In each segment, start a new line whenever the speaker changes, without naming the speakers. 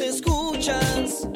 escuchas,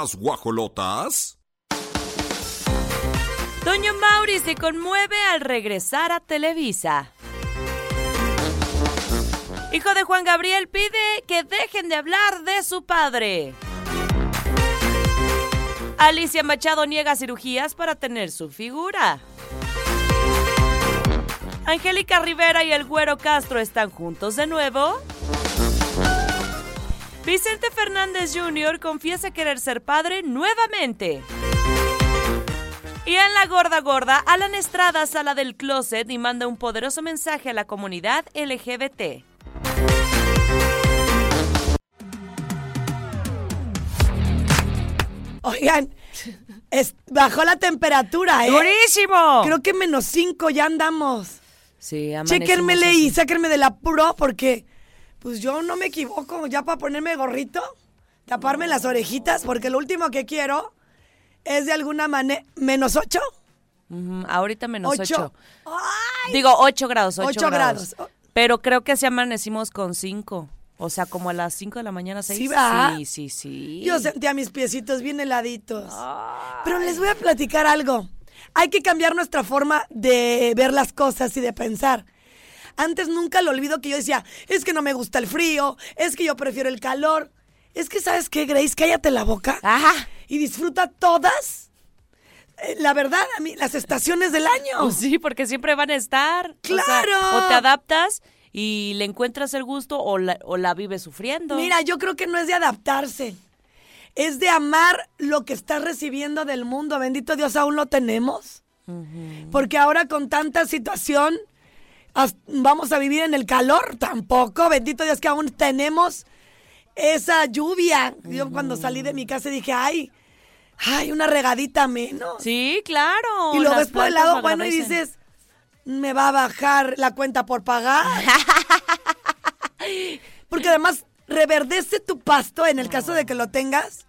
las guajolotas.
Toño Mauri se conmueve al regresar a Televisa. Hijo de Juan Gabriel pide que dejen de hablar de su padre. Alicia Machado niega cirugías para tener su figura. Angélica Rivera y el Güero Castro están juntos de nuevo. Vicente Fernández Jr. confiesa querer ser padre nuevamente. Y en la gorda gorda, Alan Estrada sala del closet y manda un poderoso mensaje a la comunidad LGBT.
Oigan, es- bajó la temperatura, ¿eh?
¡Durísimo!
Creo que menos 5 ya andamos.
Sí, así.
y sáquenme del apuro porque, pues yo no me equivoco ya para ponerme gorrito, taparme las orejitas, porque lo último que quiero es de alguna manera. ¿Menos 8?
Ujú, ahorita menos
Ocho.
8. Digo 8 grados, 8,
Ocho
grados.
grados.
Pero creo que así amanecimos con 5. O sea, como a las 5 de la mañana, 6.
¿Sí, va?
Sí, sí, sí.
Yo sentía mis piecitos bien heladitos. Pero les voy a platicar algo. Hay que cambiar nuestra forma de ver las cosas y de pensar. Antes nunca lo olvido que yo decía, es que no me gusta el frío, es que yo prefiero el calor. Es que, ¿sabes qué, Grace? Cállate la boca
Ajá.
y disfruta todas, eh, la verdad, a mí, las estaciones del año.
Pues sí, porque siempre van a estar. O sea,
¡Claro!
O, te adaptas y le encuentras el gusto o la, o la vives sufriendo.
Mira, yo creo que no es de adaptarse. Es de amar lo que estás recibiendo del mundo. Bendito Dios, aún lo tenemos. Porque ahora con tanta situación, vamos a vivir en el calor tampoco. Bendito Dios que aún tenemos esa lluvia. Yo cuando salí de mi casa dije, ay, ay, una regadita menos.
Sí, claro.
y lo
las
ves por el lado bueno y dices, me va a bajar la cuenta por pagar. Porque además reverdece tu pasto en el caso de que lo tengas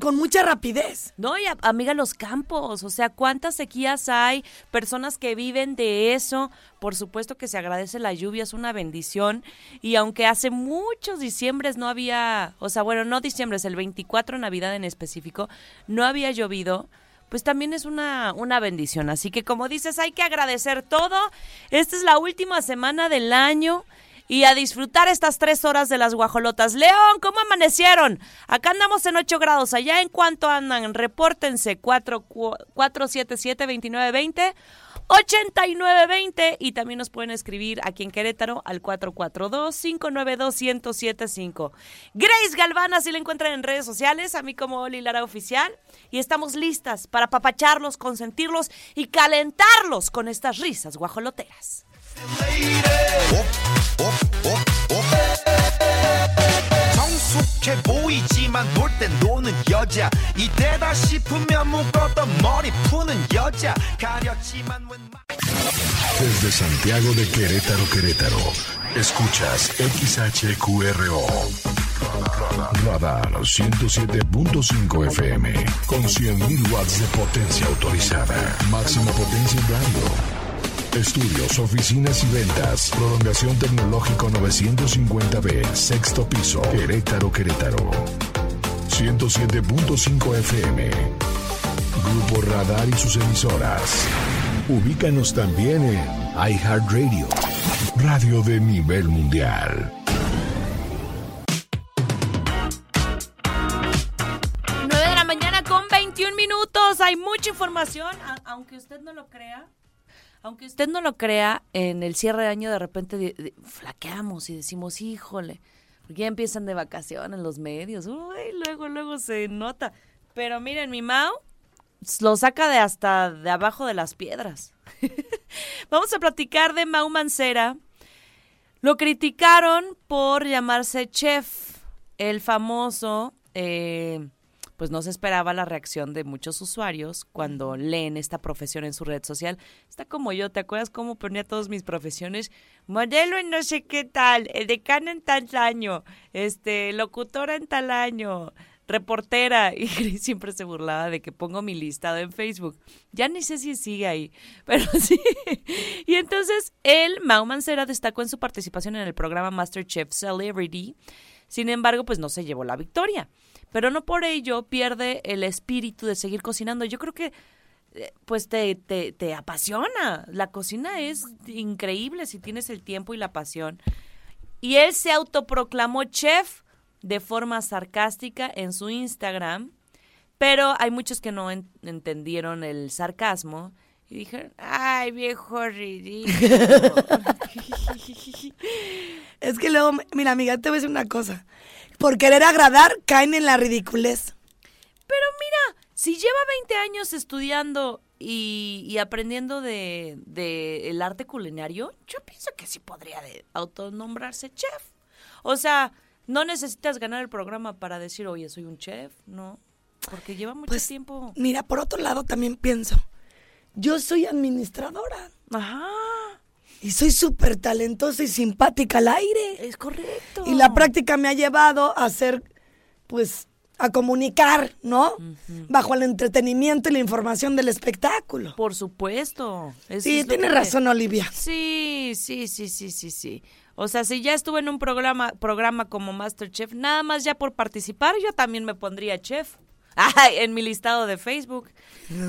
con mucha rapidez.
No, y a- amiga, los campos, o sea, cuántas sequías hay, personas que viven de eso, por supuesto que se agradece la lluvia, es una bendición, y aunque hace muchos diciembres no había, o sea, bueno, no diciembres, el 24 Navidad en específico, no había llovido, pues también es una, una bendición, así que como dices, hay que agradecer todo, esta es la última semana del año, y a disfrutar estas tres horas de las guajolotas. León, ¿cómo amanecieron? Acá andamos en 8 grados. Allá en cuanto andan, repórtense 4, 477-2920. 8920 y también nos pueden escribir aquí en Querétaro al 442-592-1075. Grace Galván, así la encuentran en redes sociales, a mí como Oli Lara Oficial. Y estamos listas para papacharlos, consentirlos y calentarlos con estas risas guajoloteras.
성숙해 보이지만 놀 땐 노는 여자 이때다 싶으면 묶었던 머리 푸는 여자 가렸지만 웬
Desde Santiago de Querétaro, Querétaro. Escuchas XHQRO. Radar 107.5 FM. Con 100.000 watts de potencia autorizada. Máxima potencia en radio. Estudios, oficinas y ventas. Prolongación tecnológico 950B. Sexto piso. Querétaro, Querétaro. 107.5 FM. Grupo Radar y sus emisoras. Ubícanos también en iHeartRadio, radio de nivel mundial.
9 de la mañana con 21 minutos. Hay mucha información, aunque usted no lo crea. Aunque usted no lo crea, en el cierre de año de repente flaqueamos y decimos, híjole, Porque ya empiezan de vacaciones los medios. Uy, luego, luego se nota. Pero miren, mi Mao lo saca de hasta de abajo de las piedras. Vamos a platicar de Mau Mancera. Lo criticaron por llamarse chef, el famoso. eh, pues no se esperaba la reacción de muchos usuarios cuando leen esta profesión en su red social. Está como yo, ¿te acuerdas cómo ponía todas mis profesiones? Modelo en no sé qué tal, decana en tal año, este, locutora en tal año, reportera. Y siempre se burlaba de que pongo mi listado en Facebook. Ya ni sé si sigue ahí, pero sí. Y entonces él, Mau Mancera, destacó en su participación en el programa MasterChef Celebrity. Sin embargo, pues no se llevó la victoria. Pero no por ello pierde el espíritu de seguir cocinando. Yo creo que eh, pues te, te, te apasiona. La cocina es increíble si tienes el tiempo y la pasión. Y él se autoproclamó chef de forma sarcástica en su Instagram, pero hay muchos que no en- entendieron el sarcasmo y dijeron, ay, viejo ridículo.
Es que luego, mira, amiga, te voy a decir una cosa. Por querer agradar, caen en la ridiculez.
Pero mira, si lleva 20 años estudiando y, y aprendiendo de, de el arte culinario, yo pienso que sí podría de autonombrarse chef. O sea, no necesitas ganar el programa para decir, oye, soy un chef, ¿no? Porque lleva mucho
Pues,
tiempo.
mira, por otro lado también pienso, yo soy administradora
Ajá,
y soy súper talentosa y simpática al aire.
es correcto.
Y la práctica me ha llevado a ser, pues, a comunicar, ¿no? Bajo el entretenimiento y la información del espectáculo.
Por supuesto. Eso
Sí,
que-
razón, Olivia.
Sí, sí, sí, sí, sí, sí. O sea, si ya estuve en un programa, programa como Masterchef, nada más ya por participar, yo también me pondría chef. Ay, en mi listado de Facebook.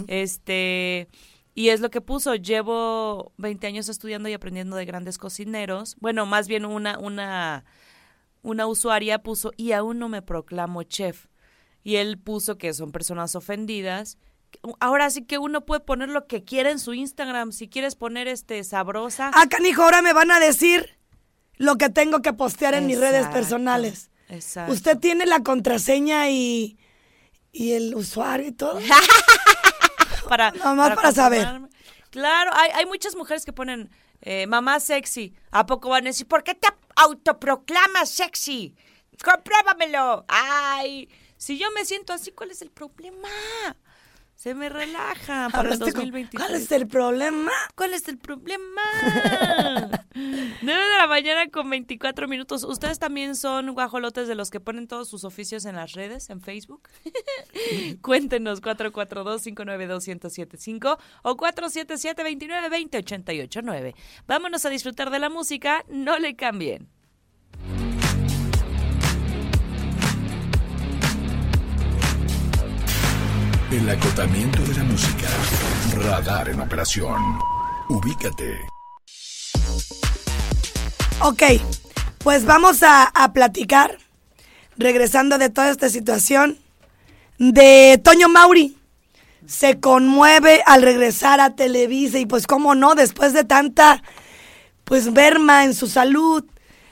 Este, y es lo que puso, llevo 20 años estudiando y aprendiendo de grandes cocineros. Bueno, más bien una, una, una usuaria puso, y aún no me proclamo chef. Y él puso que son personas ofendidas. Ahora sí que uno puede poner lo que quiera en su Instagram. Si quieres poner este sabrosa.
Ah, canijo, ahora me van a decir lo que tengo que postear en mis redes personales.
Exacto.
Usted tiene la contraseña y, y el usuario y todo.
para,
para saber.
Claro, hay, hay muchas mujeres que ponen eh, mamá sexy. ¿A poco van a decir, ¿por qué te autoproclamas sexy? Compruébamelo. Ay, si yo me siento así, ¿cuál es el problema? Se me relaja para el
Hablaste con-
2023.
¿Cuál es el problema?
¿Cuál es el problema? 9 de la mañana con 24 minutos. ¿Ustedes también son guajolotes de los que ponen todos sus oficios en las redes, en Facebook? Cuéntenos 442-592-1075 o 477-2920-889. Vámonos a disfrutar de la música. No le cambien.
El acotamiento de la música. Radar en operación. Ubícate.
Ok, pues vamos a, a platicar, regresando de toda esta situación, de Toño Mauri. Se conmueve al regresar a Televisa y pues cómo no, después de tanta, pues verma en su salud.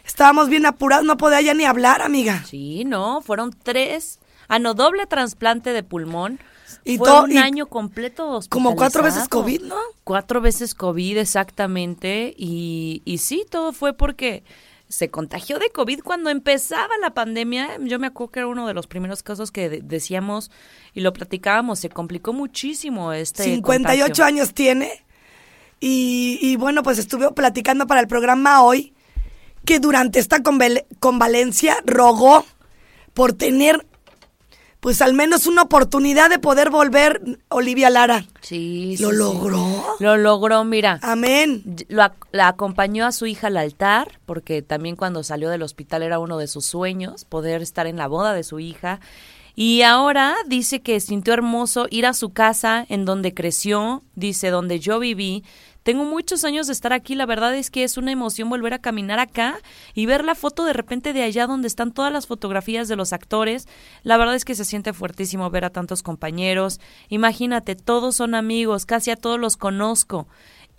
Estábamos bien apurados, no podía ya ni hablar, amiga.
Sí, no, fueron tres. Ah, no, doble trasplante de pulmón.
Y
Fue
to-
un
y
año completo
como cuatro veces. COVID, ¿no?
Cuatro veces COVID, exactamente. Y, y sí, todo fue porque se contagió de COVID cuando empezaba la pandemia. Yo me acuerdo que era uno de los primeros casos que de- decíamos y lo platicábamos. Se complicó muchísimo este
58
contagio.
años tiene. Y, y bueno, pues estuve platicando para el programa hoy que durante esta conval- convalencia rogó por tener pues al menos una oportunidad de poder volver Olivia Lara.
Sí,
¿Lo
sí.
logró?
Lo logró, mira.
Amén.
Lo la acompañó a su hija al altar, porque también cuando salió del hospital era uno de sus sueños, poder estar en la boda de su hija. Y ahora dice que sintió hermoso ir a su casa en donde creció, dice, donde yo viví. Tengo muchos años de estar aquí, la verdad es que es una emoción volver a caminar acá y ver la foto de repente de allá donde están todas las fotografías de los actores. La verdad es que se siente fuertísimo ver a tantos compañeros. Imagínate, todos son amigos, casi a todos los conozco.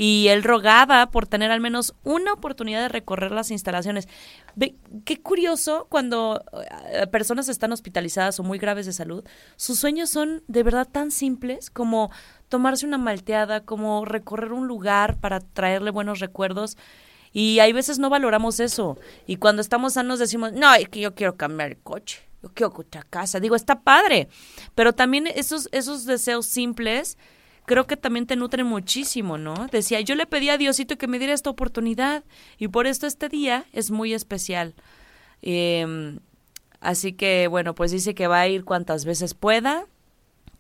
y él rogaba por tener al menos una oportunidad de recorrer las instalaciones. Ve, qué curioso cuando eh, personas están hospitalizadas o muy graves de salud, sus sueños son de verdad tan simples como tomarse una malteada, como recorrer un lugar para traerle buenos recuerdos. Y hay veces no valoramos eso. Y cuando estamos sanos decimos, no, es que yo quiero cambiar el coche, yo quiero otra casa. Digo, está padre. Pero también esos, esos deseos simples creo que también te nutren muchísimo, ¿no? Decía, yo le pedí a Diosito que me diera esta oportunidad y por esto este día es muy especial. Em, así que, bueno, pues dice que va a ir cuantas veces pueda,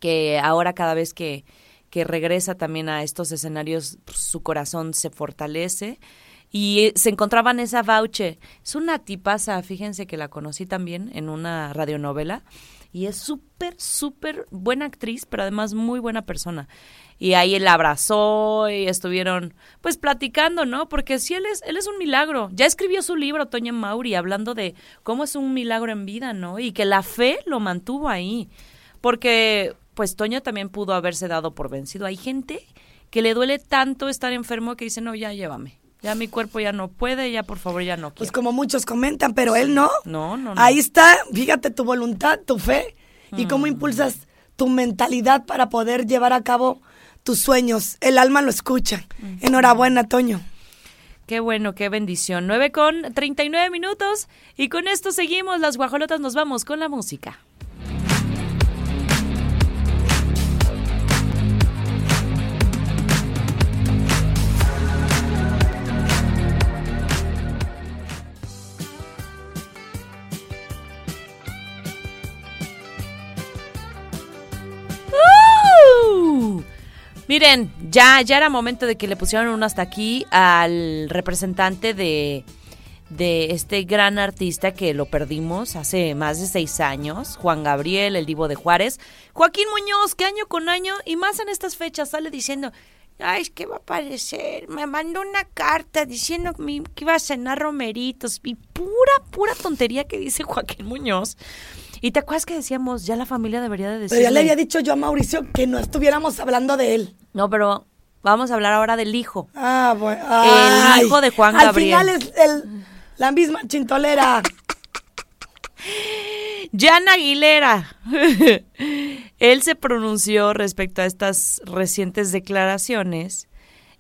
que ahora cada vez que, que regresa también a estos escenarios, pues, su corazón se fortalece. Y eh, se encontraba en esa Bauche. Es una tipaza, fíjense que la conocí también en una radionovela y es súper, súper buena actriz, pero además muy buena persona. Y ahí él la abrazó y estuvieron pues platicando, ¿no? Porque sí, él es, él es un milagro. Ya escribió su libro, Toña Mauri, hablando de cómo es un milagro en vida, ¿no? Y que la fe lo mantuvo ahí. Porque pues Toña también pudo haberse dado por vencido. Hay gente que le duele tanto estar enfermo que dice, no, ya llévame. Ya mi cuerpo ya no puede, ya por favor ya no
Pues
quiero.
como muchos comentan, pero él no.
No, no, no.
Ahí está, fíjate tu voluntad, tu fe y cómo impulsas tu mentalidad para poder llevar a cabo tus sueños. El alma lo escucha. Enhorabuena, Toño.
Qué bueno, qué bendición. 9 con 39 minutos y con esto seguimos. Las guajolotas nos vamos con la música. Miren, ya, ya era momento de que le pusieran uno hasta aquí al representante de, de este gran artista que lo perdimos hace más de seis años, Juan Gabriel, el divo de Juárez. Joaquín Muñoz, que año con año, y más en estas fechas, sale diciendo, ay, que va a aparecer, me mandó una carta diciendo que iba a cenar romeritos, y pura, pura tontería que dice Joaquín Muñoz. Y te acuerdas que decíamos, ya la familia debería de decir.
Pero ya le había dicho yo a Mauricio que no estuviéramos hablando de él.
No, pero vamos a hablar ahora del hijo.
Ah, bueno.
El hijo de Juan
al
Gabriel.
final es el, la misma chintolera.
Jan Aguilera. Él se pronunció respecto a estas recientes declaraciones.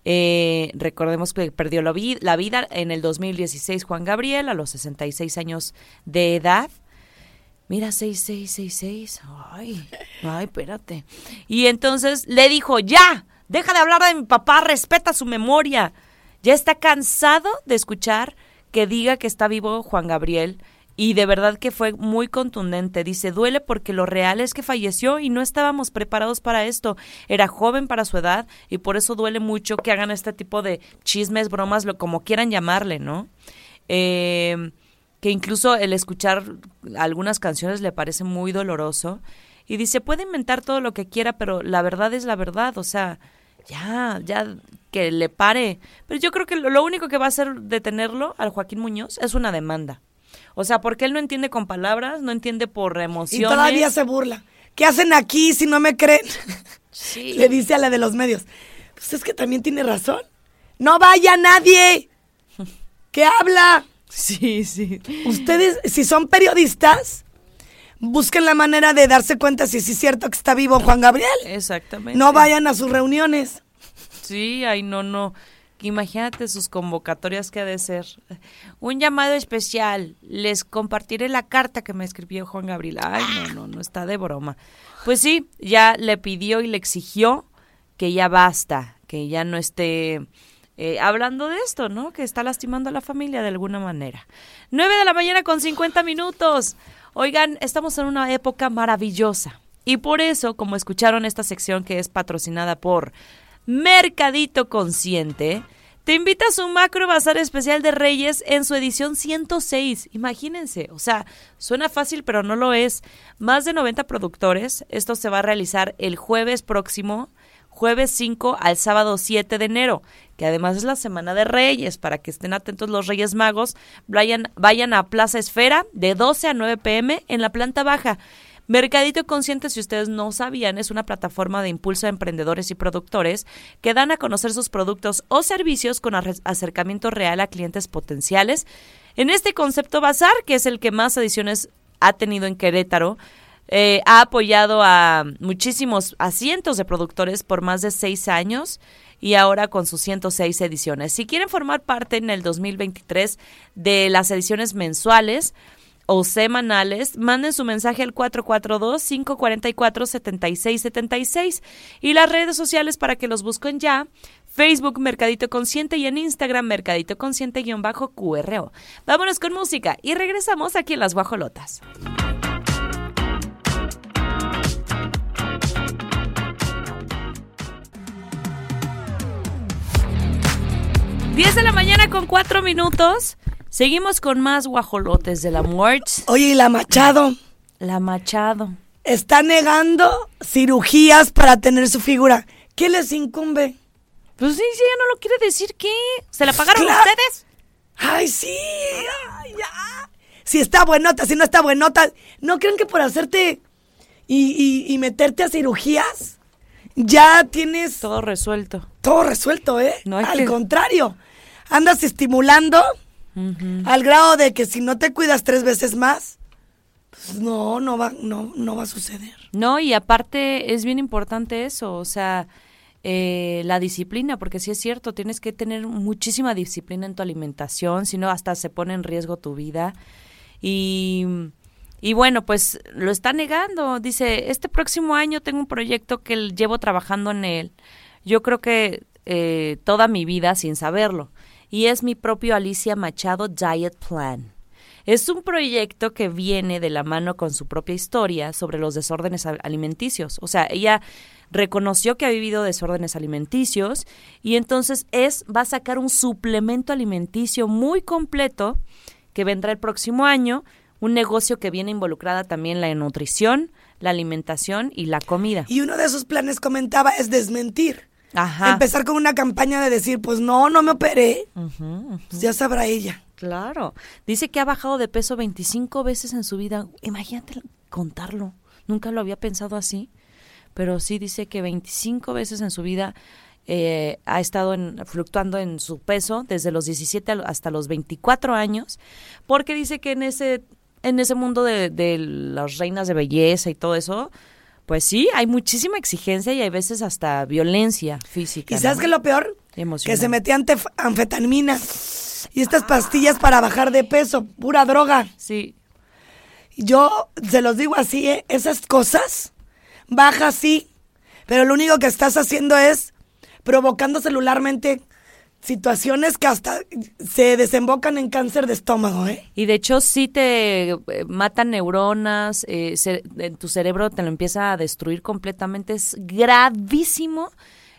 Eh, recordemos que perdió la, vi- la vida en el 2016 Juan Gabriel a los 66 años de edad. Mira, 6666. Ay, ay, espérate. Y entonces le dijo, ya, deja de hablar de mi papá, respeta su memoria. Ya está cansado de escuchar que diga que está vivo Juan Gabriel. Y de verdad que fue muy contundente. Dice, duele porque lo real es que falleció y no estábamos preparados para esto. Era joven para su edad y por eso duele mucho que hagan este tipo de chismes, bromas, lo como quieran llamarle, ¿no? Eh, que incluso el escuchar algunas canciones le parece muy doloroso. Y dice, puede inventar todo lo que quiera, pero la verdad es la verdad. O sea, ya, ya que le pare. Pero yo creo que lo, lo único que va a hacer detenerlo al Joaquín Muñoz es una demanda. O sea, porque él no entiende con palabras, no entiende por
Y
emociones.
todavía se burla. ¿Qué hacen aquí si no me creen?
Sí.
Le dice a la de los medios. Pues es que también tiene razón. No vaya nadie. ¿Qué habla?
Sí, sí.
Ustedes, si son periodistas, busquen la manera de darse cuenta si sí es cierto que está vivo Juan Gabriel.
Exactamente.
No vayan a sus reuniones.
Sí, ay, no, no. Imagínate sus convocatorias que ha de ser. Un llamado especial. Les compartiré la carta que me escribió Juan Gabriel. Ay, no, no, no está de broma. Pues sí, ya le pidió y le exigió que ya basta, que ya no esté eh, hablando de esto, ¿no? Que está lastimando a la familia de alguna manera. 9 de la mañana con 50 minutos. Oigan, estamos en una época maravillosa. Y por eso, como escucharon esta sección que es patrocinada por Mercadito Consciente, te invita a su macro bazar especial de Reyes en su edición 106. Imagínense, o sea, suena fácil, pero no lo es. Más de 90 productores. Esto se va a realizar el jueves próximo, jueves 5 al sábado 7 de enero, que además es la semana de Reyes, para que estén atentos los Reyes Magos. Vayan, vayan a Plaza Esfera de 12 a 9 pm en la planta baja. Mercadito Consciente, si ustedes no sabían, es una plataforma de impulso a emprendedores y productores que dan a conocer sus productos o servicios con acercamiento real a clientes potenciales. En este concepto Bazar, que es el que más ediciones ha tenido en Querétaro, eh, ha apoyado a muchísimos, a cientos de productores por más de seis años y ahora con sus 106 ediciones. Si quieren formar parte en el 2023 de las ediciones mensuales o semanales, manden su mensaje al 442-544-7676 y las redes sociales para que los busquen ya. Facebook Mercadito Consciente y en Instagram Mercadito Consciente-QRO. Vámonos con música y regresamos aquí en Las Guajolotas. 10 de la mañana con 4 minutos. Seguimos con más guajolotes de la muerte.
Oye, y la Machado
La Machado.
está negando cirugías para tener su figura. ¿Qué les incumbe?
Pues sí, sí, ella no lo quiere decir, ¿qué? ¿Se la pagaron
Claro.
ustedes?
¡Ay, sí! Ay, ya. Si está buenota, si no está buenota. ¿No creen que por hacerte y, y- y meterte a cirugías ya tienes
Todo resuelto.
todo resuelto, eh?
No hay
Al
que-
contrario, andas estimulando al grado de que si no te cuidas tres veces más, pues no, no va, no, no va a suceder.
No, y aparte es bien importante eso, o sea, eh, la disciplina, porque sí es cierto, tienes que tener muchísima disciplina en tu alimentación, si no hasta se pone en riesgo tu vida. Y, y bueno, pues lo está negando. Dice, este próximo año tengo un proyecto que llevo trabajando en él. Yo creo que eh, toda mi vida sin saberlo. Y es mi propio Alicia Machado Diet Plan. Es un proyecto que viene de la mano con su propia historia sobre los desórdenes al- alimenticios. O sea, ella reconoció que ha vivido desórdenes alimenticios y entonces es va a sacar un suplemento alimenticio muy completo que vendrá el próximo año, un negocio que viene involucrada también la nutrición, la alimentación y la comida.
Y uno de esos planes comentaba es desmentir.
Ajá.
Empezar con una campaña de decir, pues no, no me operé. Pues ya sabrá ella.
Claro. Dice que ha bajado de peso 25 veces en su vida. Imagínate contarlo. Nunca lo había pensado así. Pero sí dice que 25 veces en su vida eh, ha estado en- fluctuando en su peso desde los 17 al- hasta los 24 años. Porque dice que en ese, en ese mundo de, de las reinas de belleza y todo eso, pues sí, hay muchísima exigencia y hay veces hasta violencia física.
¿Y sabes
¿no?
qué es lo peor?
Emocional.
Que se metía antef- anfetamina. Y estas pastillas para bajar de peso, pura droga.
Sí,
Yo se los digo así, ¿eh? esas cosas, baja sí, pero lo único que estás haciendo es provocando celularmente situaciones que hasta se desembocan en cáncer de estómago, ¿eh?
Y de hecho sí te eh, matan neuronas, eh, en tu cerebro te lo empieza a destruir completamente. Es gravísimo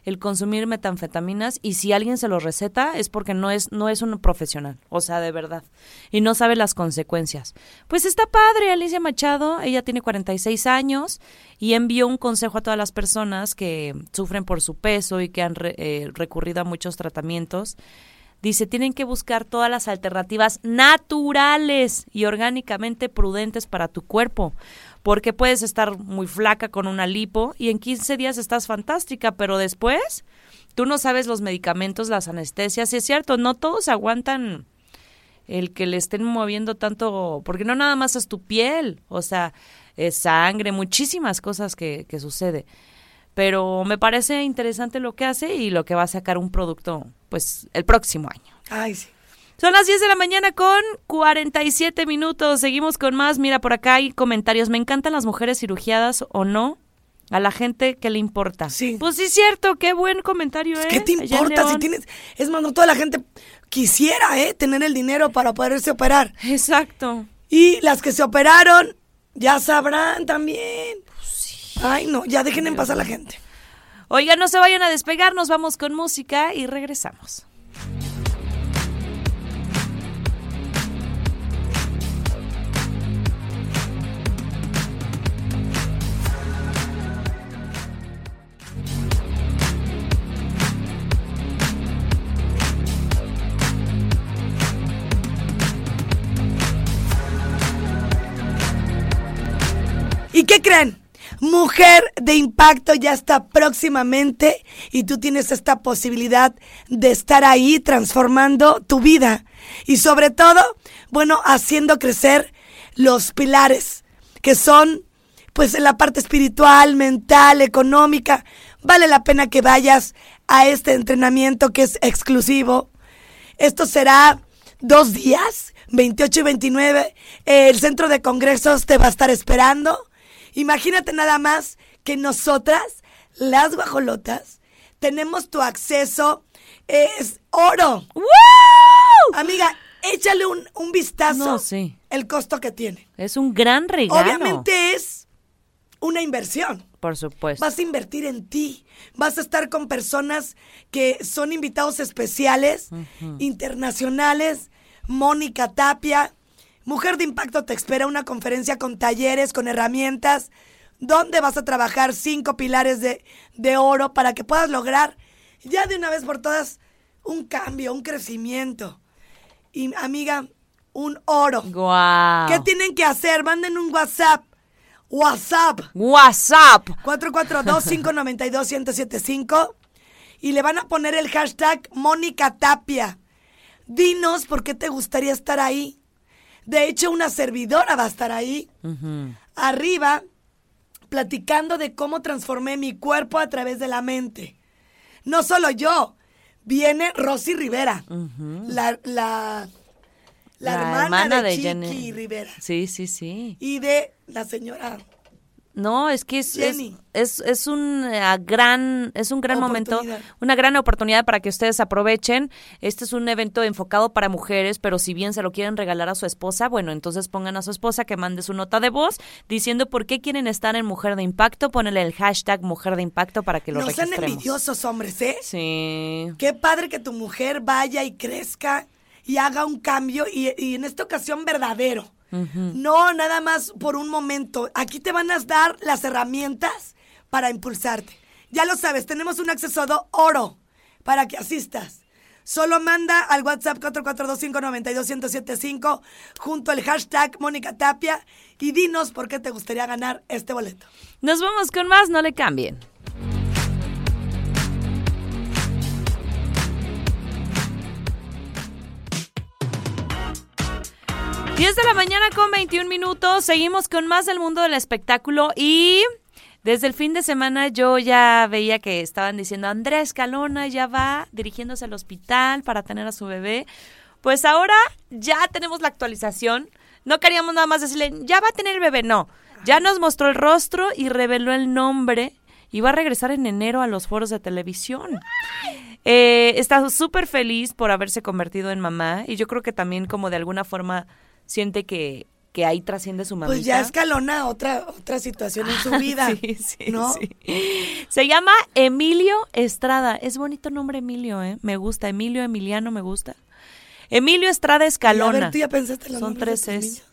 el consumir metanfetaminas y si alguien se lo receta es porque no es no es un profesional, o sea, de verdad, y no sabe las consecuencias. Pues está padre Alicia Machado, ella tiene 46 años y envió un consejo a todas las personas que sufren por su peso y que han eh, recurrido a muchos tratamientos. Dice, tienen que buscar todas las alternativas naturales y orgánicamente prudentes para tu cuerpo, porque puedes estar muy flaca con una lipo y en 15 días estás fantástica, pero después tú no sabes los medicamentos, las anestesias, y es cierto, no todos aguantan el que le estén moviendo tanto, porque no nada más es tu piel, o sea, es sangre, muchísimas cosas que, que sucede. Pero me parece interesante lo que hace y lo que va a sacar un producto, pues, el próximo año.
Ay, sí.
Son las 10 de la mañana con 47 minutos. Seguimos con más. Mira, por acá hay comentarios. Me encantan las mujeres cirugiadas o no. A la gente que le importa.
Sí.
Pues sí, cierto. Qué buen comentario, ¿eh?
¿Qué te importa si tienes? Es más, no toda la gente quisiera, ¿eh? Tener el dinero para poderse operar.
Exacto.
Y las que se operaron, ya sabrán también. Ay, no, ya dejen en paz a la gente.
Oigan, no se vayan a despegar. Nos vamos con música y regresamos.
Qué creen? Mujer de impacto ya está próximamente y tú tienes esta posibilidad de estar ahí transformando tu vida y sobre todo, bueno, haciendo crecer los pilares que son pues en la parte espiritual, mental, económica. Vale la pena que vayas a este entrenamiento que es exclusivo. Esto será dos días, 28 y 29. El centro de congresos te va a estar esperando. Imagínate nada más que nosotras, las guajolotas, tenemos tu acceso. Es oro. Amiga, échale un, un vistazo.
No, sí.
El costo que tiene.
Es un gran regalo.
Obviamente es una inversión.
Por supuesto.
Vas a invertir en ti. Vas a estar con personas que son invitados especiales, internacionales. Mónica Tapia. Mujer de Impacto te espera una conferencia con talleres, con herramientas, donde vas a trabajar cinco pilares de, de oro para que puedas lograr ya de una vez por todas un cambio, un crecimiento. Y amiga, un oro.
Guau.
¿Qué tienen que hacer? Manden un WhatsApp. WhatsApp.
WhatsApp.
442-592-1075 y le van a poner el hashtag Mónica Tapia. Dinos por qué te gustaría estar ahí. De hecho, una servidora va a estar ahí. Arriba, platicando de cómo transformé mi cuerpo a través de la mente. No solo yo, viene Rosy Rivera, la, la, la hermana, de, Chiqui
Jenny.
Rivera
Sí, sí, sí.
y de la señora
No, es que es, es, es, es un eh, gran, es un gran momento, una gran oportunidad para que ustedes aprovechen. Este es un evento enfocado para mujeres, pero si bien se lo quieren regalar a su esposa, bueno, entonces pongan a su esposa que mande su nota de voz diciendo por qué quieren estar en Mujer de Impacto. Ponele el hashtag Mujer de Impacto para que lo
No sean
registremos.
envidiosos, hombres, ¿eh?
Sí.
Qué padre que tu mujer vaya y crezca y haga un cambio y, y en esta ocasión verdadero. No nada más por un momento. Aquí te van a dar las herramientas para impulsarte. Ya lo sabes, tenemos un acceso de oro para que asistas. Solo manda al WhatsApp 442-592-1075 junto al hashtag Mónica Tapia y dinos por qué te gustaría ganar este boleto.
Nos vamos con más, no le cambien. 10 de la mañana con 21 minutos. Seguimos con más del mundo del espectáculo y desde el fin de semana yo ya veía que estaban diciendo Andrés Calona ya va dirigiéndose al hospital para tener a su bebé. Pues ahora ya tenemos la actualización. No queríamos nada más decirle, ya va a tener el bebé. No, ya nos mostró el rostro y reveló el nombre y va a regresar en enero a los foros de televisión. Eh, está súper feliz por haberse convertido en mamá y yo creo que también como de alguna forma siente que, que ahí trasciende su mamita.
Pues ya escalona otra, otra situación en su vida.
Sí, sí,
¿no?
sí. Se llama Emilio Estrada. Es bonito nombre Emilio, ¿eh? Me gusta. Emilio Emiliano me gusta. Emilio Estrada
Y a
Escalona.
ver, tú ya pensaste en los
Son tres
tus
es.
niños?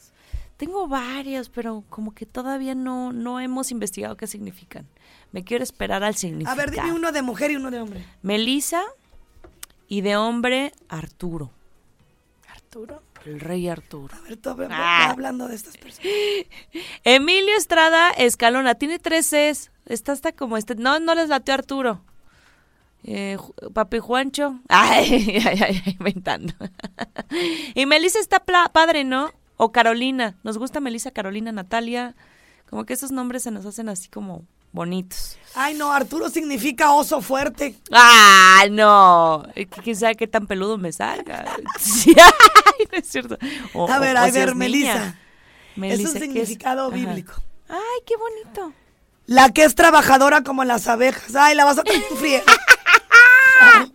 Tengo varios, pero como que todavía no, no hemos investigado qué significan. Me quiero esperar al
A
significado.
ver, dime uno de mujer y uno de hombre.
Melisa y de hombre Arturo.
Arturo.
El rey Arturo.
A ver, hab-
Ah.
hablando de estas personas.
Emilio Estrada Escalona. Tiene tres Cs. Está hasta como este. No, no les latió Arturo. Eh, Papi Juancho. Ay, ay, ay, ay, inventando. y Melissa está padre, ¿no? O Carolina. Nos gusta Melissa, Carolina, Natalia. Como que esos nombres se nos hacen así como bonitos.
Ay, no, Arturo significa oso fuerte.
¡Ah, no! ¿Quién sabe qué tan peludo me salga? Sí, ay, no es cierto. O-
A ver,
o-
a
o
ver, Melissa.
niña.
Es un
¿qué
significado bíblico.
Ay, qué bonito.
La que es trabajadora como las abejas. Ay, la vas a tener en friega.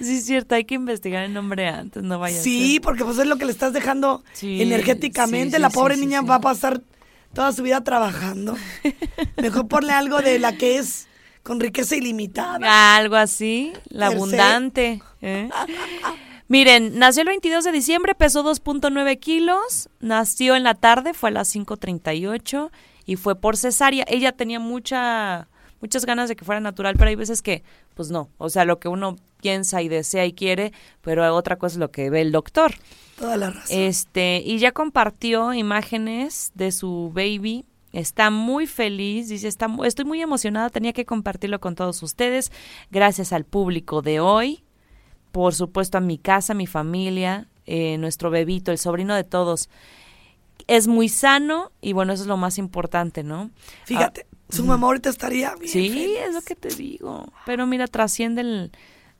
Sí, es cierto, hay que investigar el nombre antes, no vaya a
Sí,
ser.
porque pues es lo que le estás dejando
Sí,
energéticamente.
sí, sí,
la pobre niña va a pasar toda su vida trabajando. Mejor ponle algo de la que es con riqueza ilimitada.
Algo así, la abundante. ¿eh? Miren, nació el 22 de diciembre, pesó 2.9 kilos, nació en la tarde, fue a las 5.38 y fue por cesárea. Ella tenía mucha muchas ganas de que fuera natural, pero hay veces que, pues no, o sea, lo que uno piensa y desea y quiere, pero otra cosa es lo que ve el doctor.
Toda la razón.
Este, y ya compartió imágenes de su baby. Está muy feliz, dice, está, estoy muy emocionada, tenía que compartirlo con todos ustedes, gracias al público de hoy, por supuesto a mi casa, mi familia, eh, nuestro bebito, el sobrino de todos. Es muy sano y bueno, eso es lo más importante, ¿no?
Fíjate, su mamá ahorita estaría bien.
Ah, Sí,
feliz.
es lo que te digo. Pero mira, trasciende el-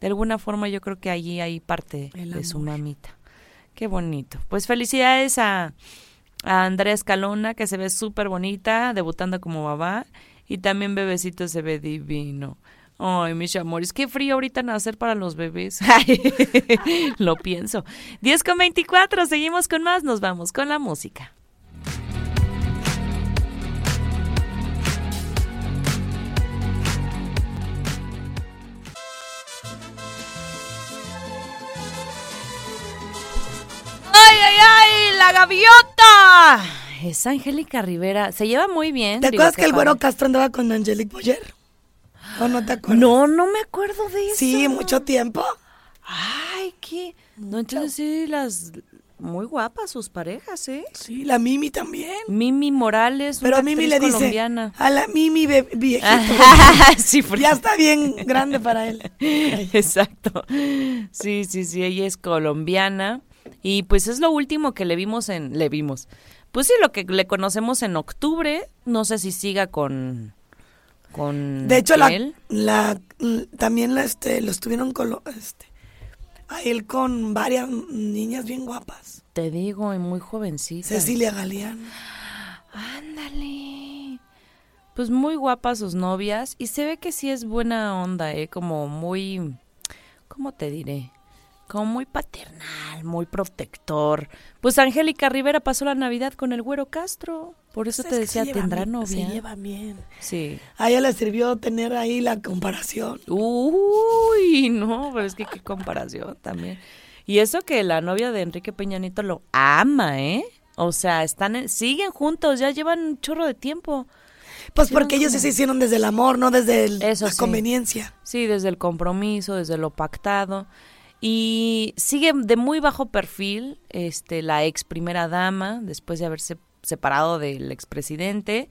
de alguna forma, yo creo que allí hay parte
El
de su mamita. Qué bonito. Pues felicidades a, a Andrea Escalona, que se ve súper bonita, debutando como babá. Y también Bebecito se ve divino. Ay, mis amores, qué frío ahorita nacer para los bebés. Lo pienso. 10 con 24, seguimos con más, nos vamos con la música. ¡La gaviota! Es Angélica Rivera. Se lleva muy bien.
¿Te acuerdas que el güero. Castro andaba con Angelique Boyer? ¿O no te acuerdas?
No, no me acuerdo de eso.
Sí, mucho tiempo.
Ay, qué. No, entonces sí, las. Muy guapas sus parejas, ¿eh?
Sí, la Mimi también.
Mimi Morales,
Pero
una
Mimi
actriz
le dice
colombiana.
a la Mimi viejito.
sí, porque-
ya está bien grande para él.
Exacto. Sí, sí, sí, ella es colombiana. Y pues es lo último que le vimos en. Le vimos. Pues sí, lo que le conocemos en octubre. No sé si siga con. Con.
De hecho, la,
él.
la también la, este, lo estuvieron con lo- este, a él con varias niñas bien guapas.
Te digo, y muy jovencita.
Cecilia Galeano.
Ándale. Pues muy guapas sus novias y se ve que sí es buena onda, ¿eh? Como muy, ¿cómo te diré? Como muy paternal, muy protector. Pues Angélica Rivera pasó la Navidad con el güero Castro. Por eso
Pues
te
es que
decía, ¿tendrá
bien,
novia?
Se lleva bien.
Sí.
A ella le sirvió tener ahí la comparación.
Uy, no, pero es que qué comparación también. Y eso que la novia de Enrique Peñanito lo ama, ¿eh? O sea, están en- siguen juntos, ya llevan un chorro de tiempo.
Pues
Sí,
porque
no,
ellos sí se hicieron desde el amor, no desde el-
Eso
la
sí.
conveniencia.
Sí, desde el compromiso, desde lo pactado. Y sigue de muy bajo perfil este, la ex primera dama, después de haberse separado del expresidente.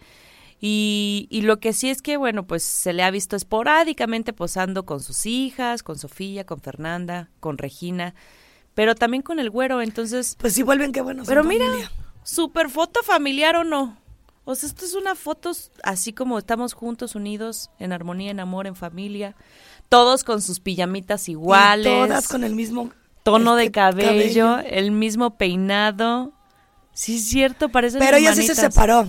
Y, y lo que sí es que, bueno, pues se le ha visto esporádicamente posando con sus hijas, con Sofía, con Fernanda, con Regina, pero también con el güero. Entonces,
Pues sí vuelven, qué bueno.
pero mira,
familia.
super foto familiar o no. O sea, esto es una foto así como estamos juntos, unidos, en armonía, en amor, en familia. Todos con sus pijamitas
Y
iguales.
todas con el mismo
tono de
este,
cabello, el mismo peinado. Sí, es cierto, parecen
Pero ella sí se separó.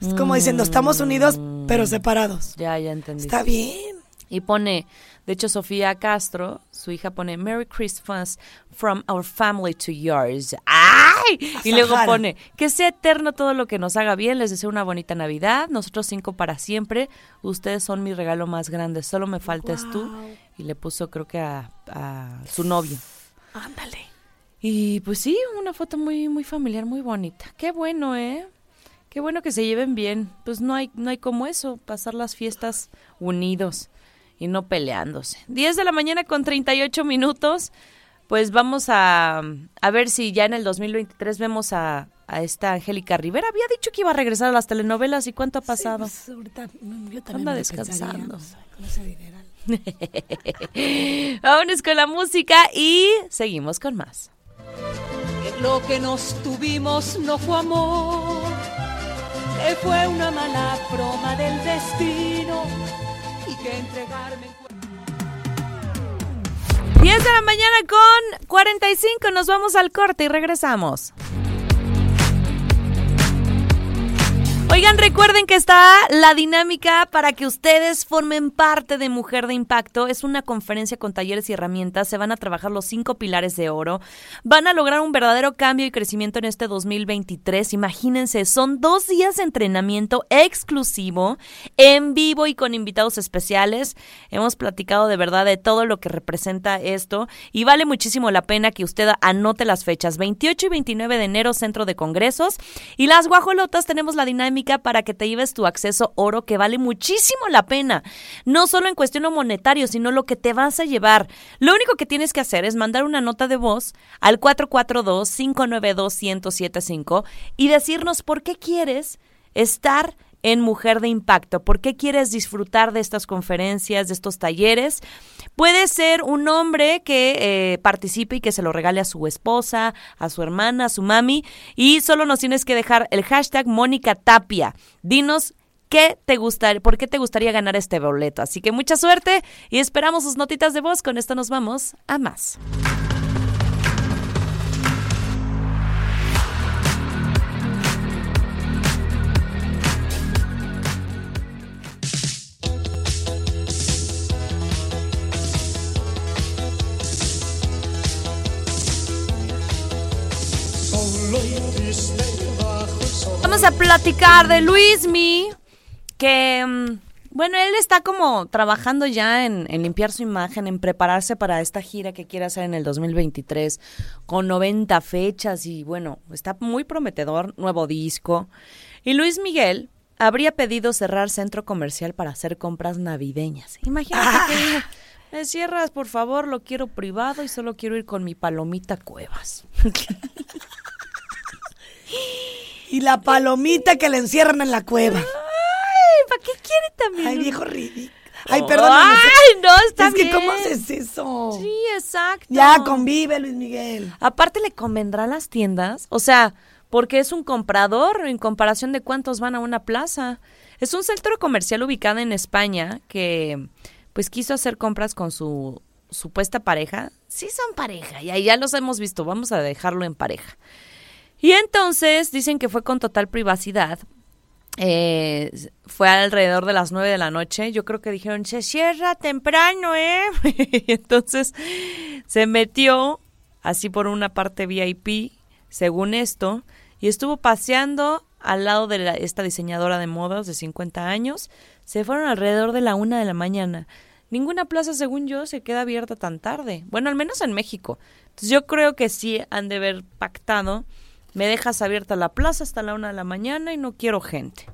Es como diciendo, estamos unidos,
Mm.
pero separados.
Ya, ya entendí.
Está bien.
Y pone, de hecho, Sofía Castro, su hija pone Merry Christmas from our family to yours. ¡Ay! Y luego pone, que sea eterno todo lo que nos haga bien, les deseo una bonita Navidad, nosotros cinco para siempre, ustedes son mi regalo más grande, solo me faltas tú. Y le puso creo que a, a su novio.
Ándale.
Y pues sí, una foto muy, muy familiar, muy bonita. Qué bueno, ¿eh? Qué bueno que se lleven bien. Pues no hay, no hay como eso, pasar las fiestas unidos y no peleándose. 10 de la mañana con 38 minutos. Pues vamos a, a ver si ya en el 2023 vemos a, a esta Angélica Rivera. Había dicho que iba a regresar a las telenovelas y cuánto ha pasado.
Sí, pues, ahorita, yo también
Anda
me
descansando. Vámonos con la música y seguimos con más.
Lo que nos tuvimos no fue amor, fue una mala broma del destino que entregarme en
10 de la mañana con 45, nos vamos al corte y regresamos. Oigan, recuerden que está la dinámica para que ustedes formen parte de Mujer de Impacto. Es una conferencia con talleres y herramientas. Se van a trabajar los cinco pilares de oro. Van a lograr un verdadero cambio y crecimiento en este 2023. Imagínense, son dos días de entrenamiento exclusivo, en vivo y con invitados especiales. Hemos platicado de verdad de todo lo que representa esto y vale muchísimo la pena que usted anote las fechas. 28 y 29 de enero, Centro de Congresos. Y las guajolotas tenemos la dinámica para que te lleves tu acceso oro que vale muchísimo la pena. No solo en cuestión monetario, sino lo que te vas a llevar. Lo único que tienes que hacer es mandar una nota de voz al 442-592-1075 y decirnos por qué quieres estar en Mujer de Impacto. ¿Por qué quieres disfrutar de estas conferencias, de estos talleres? Puede ser un hombre que eh, participe y que se lo regale a su esposa, a su hermana, a su mami. Y solo nos tienes que dejar el hashtag Mónica Tapia. Dinos qué te gustaría, por qué te gustaría ganar este boleto. Así que mucha suerte y esperamos sus notitas de voz. Con esto nos vamos a más. Vamos a platicar de Luismi, que, mm, bueno, él está como trabajando ya en, en, limpiar su imagen, en prepararse para esta gira que quiere hacer en el 2023, con 90 fechas y, bueno, está muy prometedor, nuevo disco. Y Luis Miguel habría pedido cerrar centro comercial para hacer compras navideñas. Imagínate que me cierras, por favor, lo quiero privado y solo quiero ir con mi palomita Cuevas.
Y la palomita que le encierran en la cueva.
Ay, ¿para qué quiere también?
Ay, viejo ridículo. Ay, perdóname.
Ay, no, está
es
bien.
que, ¿cómo haces eso?
Sí, exacto.
Ya, convive, Luis Miguel.
Aparte, ¿le convendrá a las tiendas? O sea, porque es un comprador en comparación de cuántos van a una plaza. Es un centro comercial ubicado en España que, pues, quiso hacer compras con su supuesta pareja. Sí son pareja, ya, ya los hemos visto. Vamos a dejarlo en pareja. Y entonces dicen que fue con total privacidad. Eh, fue alrededor de las nueve de la noche. Yo creo que dijeron, se cierra temprano, ¿eh? y entonces se metió así por una parte VIP, según esto, y estuvo paseando al lado de la, esta diseñadora de modas de 50 años. Se fueron alrededor de la una de la mañana. Ninguna plaza, según yo, se queda abierta tan tarde. Bueno, al menos en México. Entonces yo creo que sí han de haber pactado me dejas abierta la plaza hasta la una de la mañana y no quiero gente.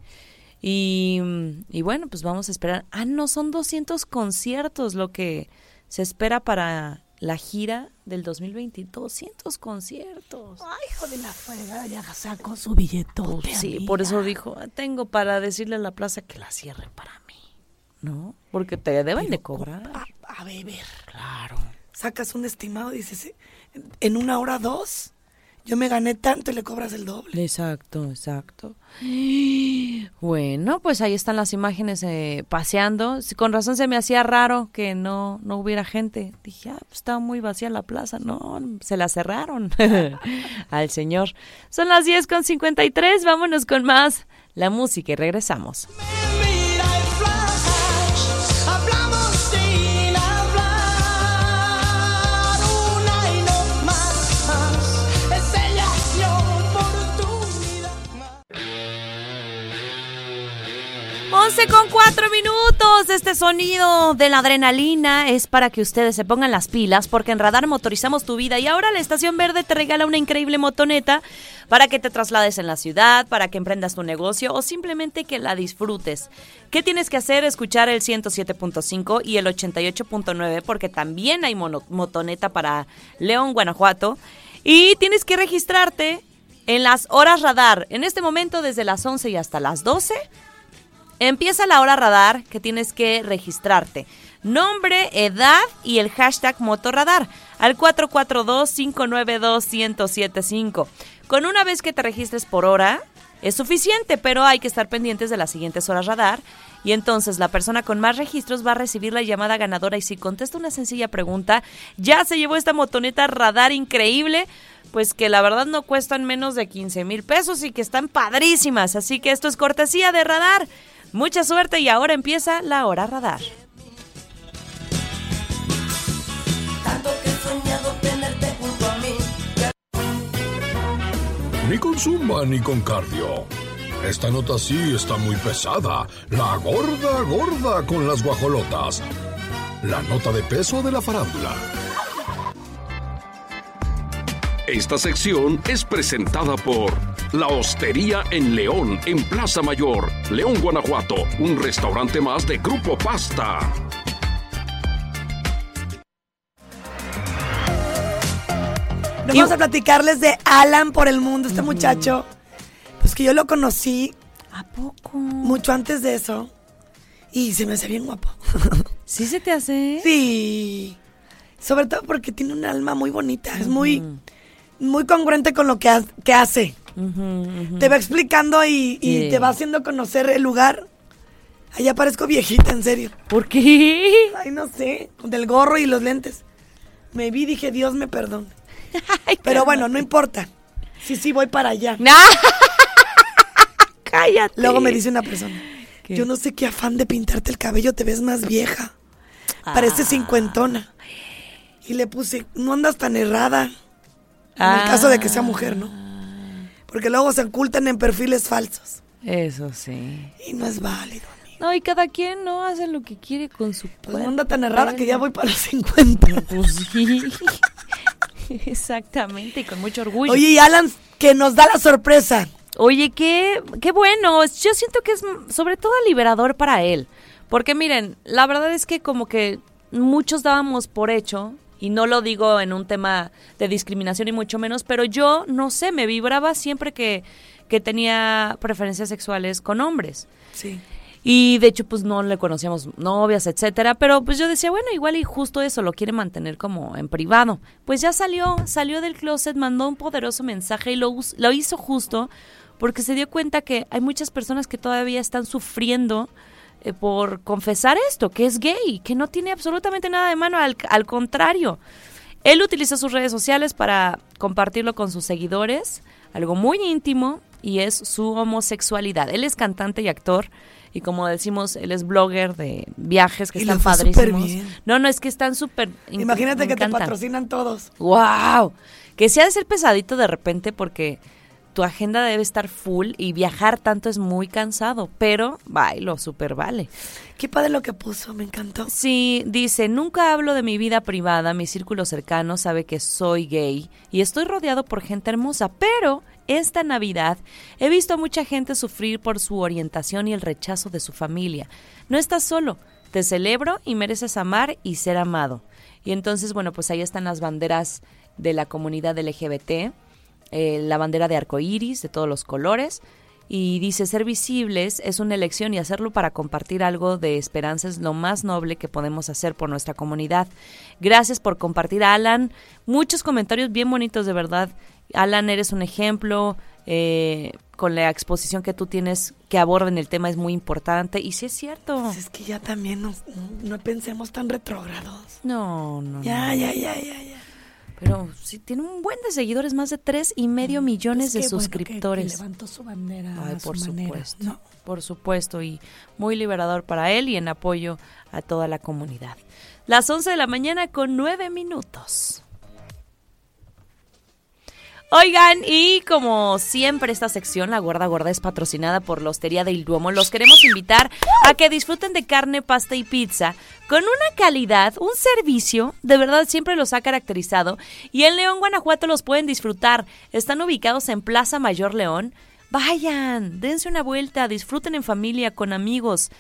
Y, y, bueno, pues vamos a esperar. Ah, no, son 200 conciertos lo que se espera para la gira del 2020. 200 conciertos.
Ay, hijo de la fregada, ya sacó su billeto.
Pues sí, por eso dijo, tengo para decirle a la plaza que la cierre para mí. ¿No? Porque te deben
Pero,
de cobrar.
A, a beber.
Claro.
Sacas un estimado y dices, en una hora dos yo me gané tanto y le cobras el doble.
Exacto, exacto. Bueno, pues ahí están las imágenes eh, paseando. Con razón se me hacía raro que no, no hubiera gente. Dije, ah, pues estaba muy vacía la plaza. No, se la cerraron al señor. Son las 10 con 53, vámonos con más la música y regresamos. Once con cuatro minutos. Este sonido de la adrenalina es para que ustedes se pongan las pilas porque en Radar motorizamos tu vida y ahora la Estación Verde te regala una increíble motoneta para que te traslades en la ciudad, para que emprendas tu negocio o simplemente que la disfrutes. ¿Qué tienes que hacer? Escuchar el 107.5 y el 88.9 porque también hay motoneta para León, Guanajuato. Y tienes que registrarte en las horas radar. En este momento desde las 11 y hasta las 12 Empieza la hora radar que tienes que registrarte. Nombre, edad y el hashtag motorradar al 442-592-1075. Con una vez que te registres por hora, es suficiente, pero hay que estar pendientes de las siguientes horas radar. Y entonces la persona con más registros va a recibir la llamada ganadora y si contesta una sencilla pregunta, ya se llevó esta motoneta radar increíble, pues que la verdad no cuestan menos de 15 mil pesos y que están padrísimas. Así que esto es cortesía de radar. Mucha suerte y ahora empieza la hora radar.
Ni con zumba ni con cardio. Esta nota sí está muy pesada. La gorda gorda con las guajolotas. La nota de peso de la farándula.
Esta sección es presentada por La Hostería en León, en Plaza Mayor, León, Guanajuato, un restaurante más de Grupo Pasta.
Nos vamos a platicarles de Alan por el mundo, este muchacho. Pues que yo lo conocí
¿A poco?
mucho antes de eso. Y se me hace bien guapo.
¿Sí se te hace?
sí. Sobre todo porque tiene un alma muy bonita. Es muy, muy congruente con lo que, ha- que hace. Te va explicando y, te va haciendo conocer el lugar. Allá parezco viejita, en serio.
¿Por qué?
Ay, no sé. Del gorro y los lentes. Me vi y dije, Dios me perdone.
Ay,
Pero bueno, no importa. Sí, sí, voy para allá.
¡No! Cállate.
Luego me dice una persona,
¿Qué?
yo no sé qué afán de pintarte el cabello, te ves más vieja. Parece
Ah.
cincuentona. Y le puse, no andas tan errada. En
Ah.
el caso de que sea mujer, ¿no? Porque luego se ocultan en perfiles falsos.
Eso sí.
Y no es válido, amigo.
No, y cada quien no hace lo que quiere con su
Pues no anda tan errada que ya voy para los 50.
Pues sí. Exactamente, y con mucho orgullo.
Oye, y Alan, que nos da la sorpresa.
Oye, qué, qué bueno. Yo siento que es sobre todo liberador para él. Porque miren, la verdad es que como que muchos dábamos por hecho, y no lo digo en un tema de discriminación y mucho menos, pero yo, no sé, me vibraba siempre que, que tenía preferencias sexuales con hombres.
Sí.
Y de hecho, pues no le conocíamos novias, etcétera. Pero pues yo decía, bueno, igual y justo eso lo quiere mantener como en privado. Pues ya salió, salió del closet, mandó un poderoso mensaje y lo, lo hizo justo porque se dio cuenta que hay muchas personas que todavía están sufriendo eh, por confesar esto, que es gay, que no tiene absolutamente nada de mano, al, al contrario. Él utiliza sus redes sociales para compartirlo con sus seguidores, algo muy íntimo, y es su homosexualidad. Él es cantante y actor, y como decimos, él es blogger de viajes que
Y
están padrísimos.
bien.
No, no, es que están súper...
Imagínate que te patrocinan todos.
¡Wow! Que sea de ser pesadito de repente porque tu agenda debe estar full y viajar tanto es muy cansado, pero bailo, súper vale.
Qué padre lo que puso, me encantó.
Sí, dice, nunca hablo de mi vida privada, mi círculo cercano sabe que soy gay y estoy rodeado por gente hermosa, pero esta Navidad he visto a mucha gente sufrir por su orientación y el rechazo de su familia. No estás solo, te celebro y mereces amar y ser amado. Y entonces, bueno, pues ahí están las banderas de la comunidad LGBT, eh, la bandera de arco iris de todos los colores. Y dice, ser visibles es una elección y hacerlo para compartir algo de esperanza es lo más noble que podemos hacer por nuestra comunidad. Gracias por compartir, Alan. Muchos comentarios bien bonitos, de verdad. Alan, eres un ejemplo. eh, con la exposición que tú tienes que abordan el tema es muy importante. Y sí es cierto.
Pues es que ya también nos- no, no pensemos tan retrógrados.
No, no,
Ya,
no.
ya, ya, ya, ya.
Pero sí tiene un buen de seguidores, más de tres y medio millones de
qué bueno que-
suscriptores.
Que, levantó su bandera
Ay,
su
por supuesto.
No.
Por supuesto, y muy liberador para él y en apoyo a toda la comunidad. Las 11 de la mañana con 9 minutos. Oigan, y como siempre esta sección, La Gorda Gorda, es patrocinada por la Hostería del Duomo. Los queremos invitar a que disfruten de carne, pasta y pizza con una calidad, un servicio, de verdad siempre los ha caracterizado. Y en León, Guanajuato los pueden disfrutar. Están ubicados en Plaza Mayor León. Vayan, dense una vuelta, disfruten en familia, con amigos.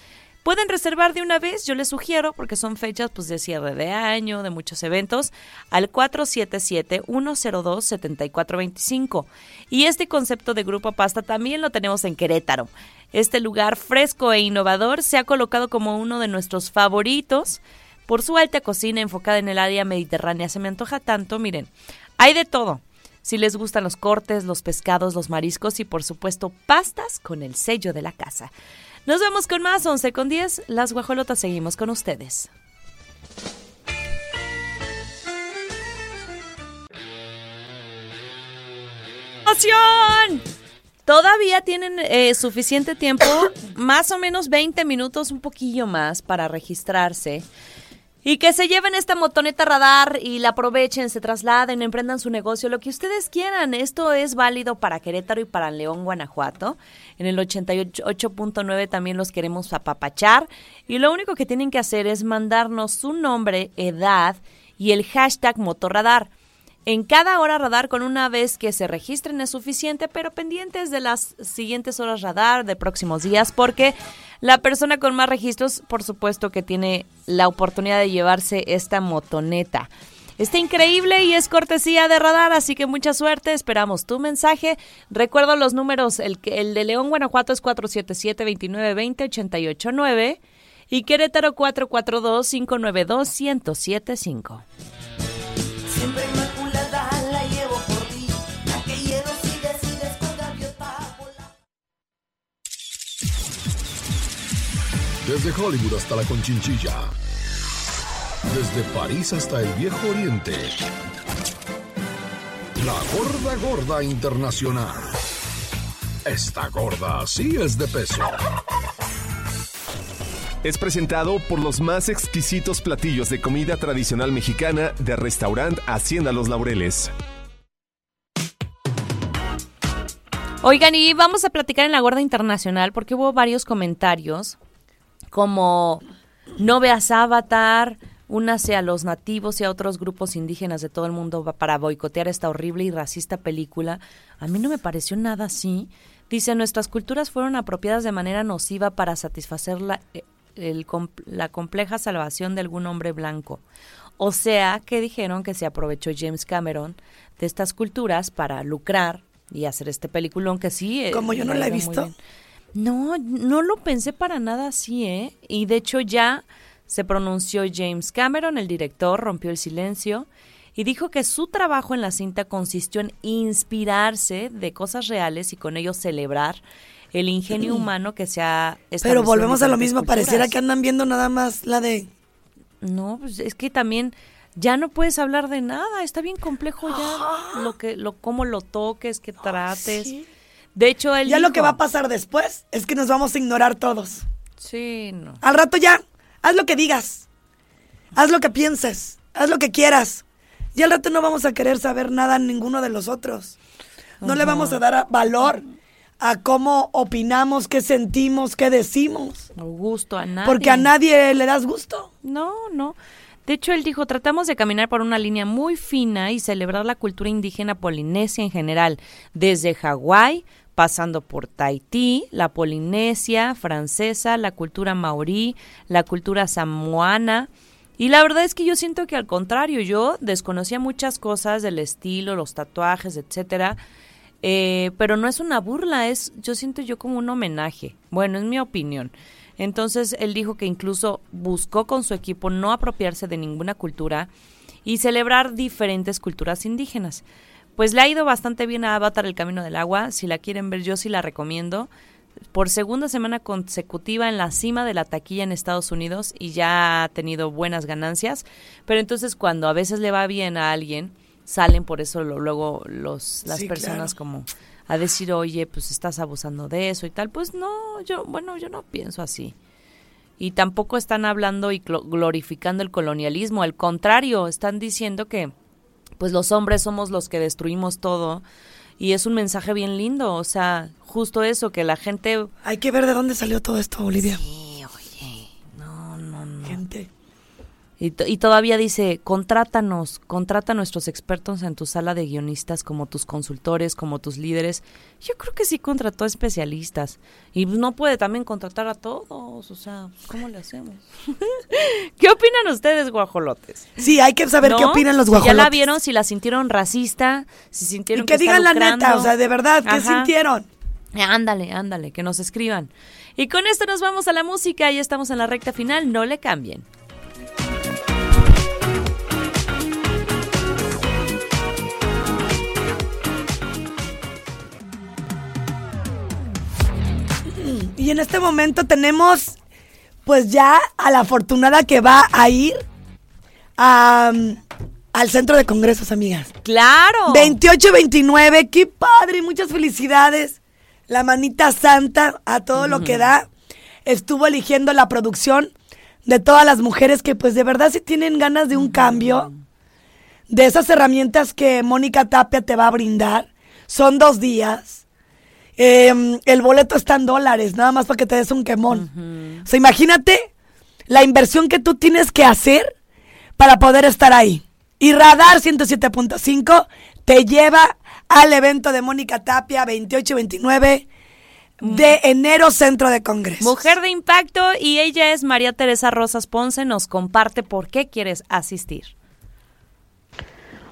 Pueden reservar de una vez, yo les sugiero, porque son fechas pues de cierre de año, de muchos eventos, al 477-102-7425. Y este concepto de Grupo Pasta también lo tenemos en Querétaro. Este lugar fresco e innovador se ha colocado como uno de nuestros favoritos por su alta cocina enfocada en el área mediterránea. Se me antoja tanto, miren, hay de todo. Si les gustan los cortes, los pescados, los mariscos y por supuesto pastas con el sello de la casa. Nos vemos con más 11 con 10. Las guajolotas seguimos con ustedes. ¡Emoción! Todavía tienen eh, suficiente tiempo, más o menos 20 minutos, un poquillo más, para registrarse. Y que se lleven esta motoneta radar y la aprovechen, se trasladen, emprendan su negocio, lo que ustedes quieran. Esto es válido para Querétaro y para León, Guanajuato. En el 88.9 también los queremos apapachar. Y lo único que tienen que hacer es mandarnos su nombre, edad y el hashtag motorradar. en cada hora radar con una vez que se registren es suficiente, pero pendientes de las siguientes horas radar de próximos días, porque la persona con más registros, por supuesto que tiene la oportunidad de llevarse esta motoneta. Está increíble y es cortesía de radar, así que mucha suerte. Esperamos tu mensaje. Recuerdo los números: el, el de León, Guanajuato es 477-2920-889 y Querétaro 442-592-1075.
Siempre
Desde Hollywood hasta la Conchinchilla. Desde París hasta el Viejo Oriente. La gorda gorda internacional. Esta gorda sí es de peso.
Es presentado por los más exquisitos platillos de comida tradicional mexicana de restaurant Hacienda Los Laureles.
Oigan, y vamos a platicar en la Gorda Internacional porque hubo varios comentarios como no veas Avatar, únase a los nativos y a otros grupos indígenas de todo el mundo para boicotear esta horrible y racista película. A mí no me pareció nada así. Dice, nuestras culturas fueron apropiadas de manera nociva para satisfacer la, eh, el la compleja salvación de algún hombre blanco. O sea, que dijeron que se aprovechó James Cameron de estas culturas para lucrar y hacer este peliculón que sí. eh,
Como yo no la he visto.
No, no lo pensé para nada así, ¿eh? Y de hecho ya se pronunció James Cameron, el director, rompió el silencio y dijo que su trabajo en la cinta consistió en inspirarse de cosas reales y con ello celebrar el ingenio humano que se ha
Pero volvemos a lo mismo, pareciera que andan viendo nada más la de...
No, pues es que también ya no puedes hablar de nada, está bien complejo ya lo que lo cómo lo toques, que trates.
sí.
De hecho, él
Ya lo que va a pasar después es que nos vamos a ignorar todos.
Sí, no.
Al rato ya, haz lo que digas. Haz lo que pienses. Haz lo que quieras. Y al rato no vamos a querer saber nada ninguno de los otros. No le vamos a dar a- valor a cómo opinamos, qué sentimos, qué decimos.
No gusto a nadie.
Porque a nadie le das gusto.
No, no. De hecho, él dijo, tratamos de caminar por una línea muy fina y celebrar la cultura indígena polinesia en general, desde Hawái, pasando por Tahití, la Polinesia francesa, la cultura maorí, la cultura samoana. Y la verdad es que yo siento que al contrario, yo desconocía muchas cosas del estilo, los tatuajes, etcétera. Eh, pero no es una burla, es, yo siento yo como un homenaje. Bueno, es mi opinión. Entonces él dijo que incluso buscó con su equipo no apropiarse de ninguna cultura y celebrar diferentes culturas indígenas. Pues le ha ido bastante bien a Avatar El Camino del Agua. Si la quieren ver, yo sí la recomiendo. Por segunda semana consecutiva en la cima de la taquilla en Estados Unidos y ya ha tenido buenas ganancias. Pero entonces cuando a veces le va bien a alguien, salen por eso lo- luego los, las
Sí,
personas
claro.
como a decir, oye, pues estás abusando de eso y tal. Pues no, yo, bueno, yo no pienso así. Y tampoco están hablando y glorificando el colonialismo. Al contrario, están diciendo que pues los hombres somos los que destruimos todo. Y es un mensaje bien lindo. O sea, justo eso, que la gente...
Hay que ver de dónde salió todo esto, Olivia.
Sí, oye, no, no, no.
Gente.
Y, y todavía dice, contrátanos, contrata a nuestros expertos en tu sala de guionistas como tus consultores, como tus líderes. Yo creo que sí contrató especialistas. Y no puede también contratar a todos, o sea, ¿cómo le hacemos? ¿Qué opinan ustedes, guajolotes?
Sí, hay que saber qué opinan los guajolotes.
Ya la vieron, si la sintieron racista, si sintieron
Y que digan la neta, o sea, de verdad, ¿qué
Ajá.
sintieron?
Ándale, ándale, que nos escriban. Y con esto nos vamos a la música, ya estamos en la recta final, no le cambien.
Y en este momento tenemos, pues ya a la afortunada que va a ir a, mm, al centro de congresos, amigas.
¡Claro!
28 y 29, qué padre, muchas felicidades. La manita santa a todo lo que da. Estuvo eligiendo la producción de todas las mujeres que pues de verdad si tienen ganas de un cambio, de esas herramientas que Mónica Tapia te va a brindar. Son dos días. Eh, el boleto está en dólares, nada más para que te des un quemón. O sea, imagínate la inversión que tú tienes que hacer para poder estar ahí. Y Radar 107.5 te lleva al evento de Mónica Tapia 28 y 29 de enero Centro de Congresos.
Mujer de impacto y ella es María Teresa Rosas Ponce, nos comparte por qué quieres asistir.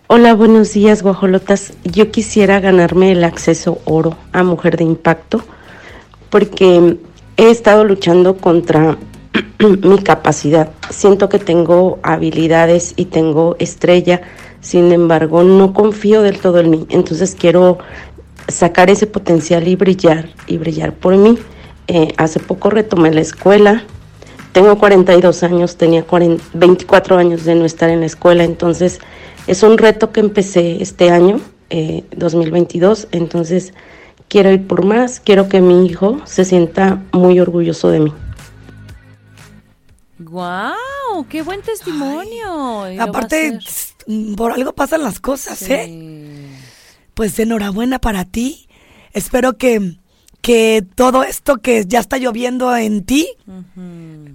Hola, buenos días, guajolotas. Yo quisiera ganarme el acceso oro a Mujer de Impacto porque he estado luchando contra mi capacidad. Siento que tengo habilidades y tengo estrella, sin embargo, no confío del todo en mí. Entonces quiero sacar ese potencial y brillar, y brillar por mí. Eh, hace poco retomé la escuela. Tengo 42 años, tenía 40 24 años de no estar en la escuela, entonces es un reto que empecé este año, eh, 2022, entonces quiero ir por más, quiero que mi hijo se sienta muy orgulloso de mí.
¡Guau! ¡Qué buen testimonio!
Aparte, por algo pasan las cosas, ¿eh? Pues enhorabuena para ti. Espero que, que todo esto que ya está lloviendo en ti,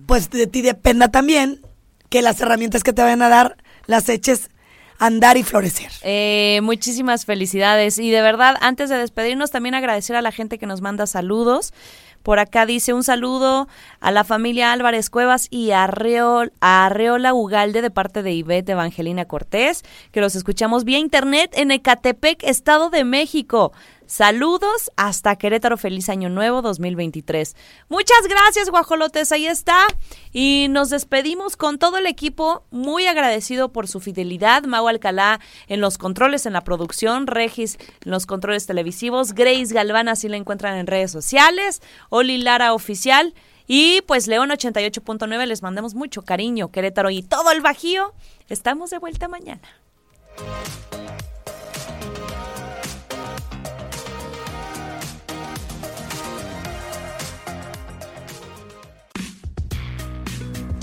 pues de ti dependa también que las herramientas que te vayan a dar las eches andar y florecer.
Eh, muchísimas felicidades. Y de verdad, antes de despedirnos, también agradecer a la gente que nos manda saludos. Por acá dice un saludo a la familia Álvarez Cuevas y a, a Arreola Ugalde de parte de Ivette Evangelina Cortés, que los escuchamos vía internet en Ecatepec, Estado de México. Saludos hasta Querétaro, feliz año nuevo 2023. Muchas gracias, guajolotes, ahí está. Y nos despedimos con todo el equipo, muy agradecido por su fidelidad. Mau Alcalá en los controles, en la producción, Regis en los controles televisivos, Grace Galván, así la encuentran en redes sociales, Oli Lara Oficial. Y pues León 88.9, les mandamos mucho cariño, Querétaro y todo el Bajío. Estamos de vuelta mañana.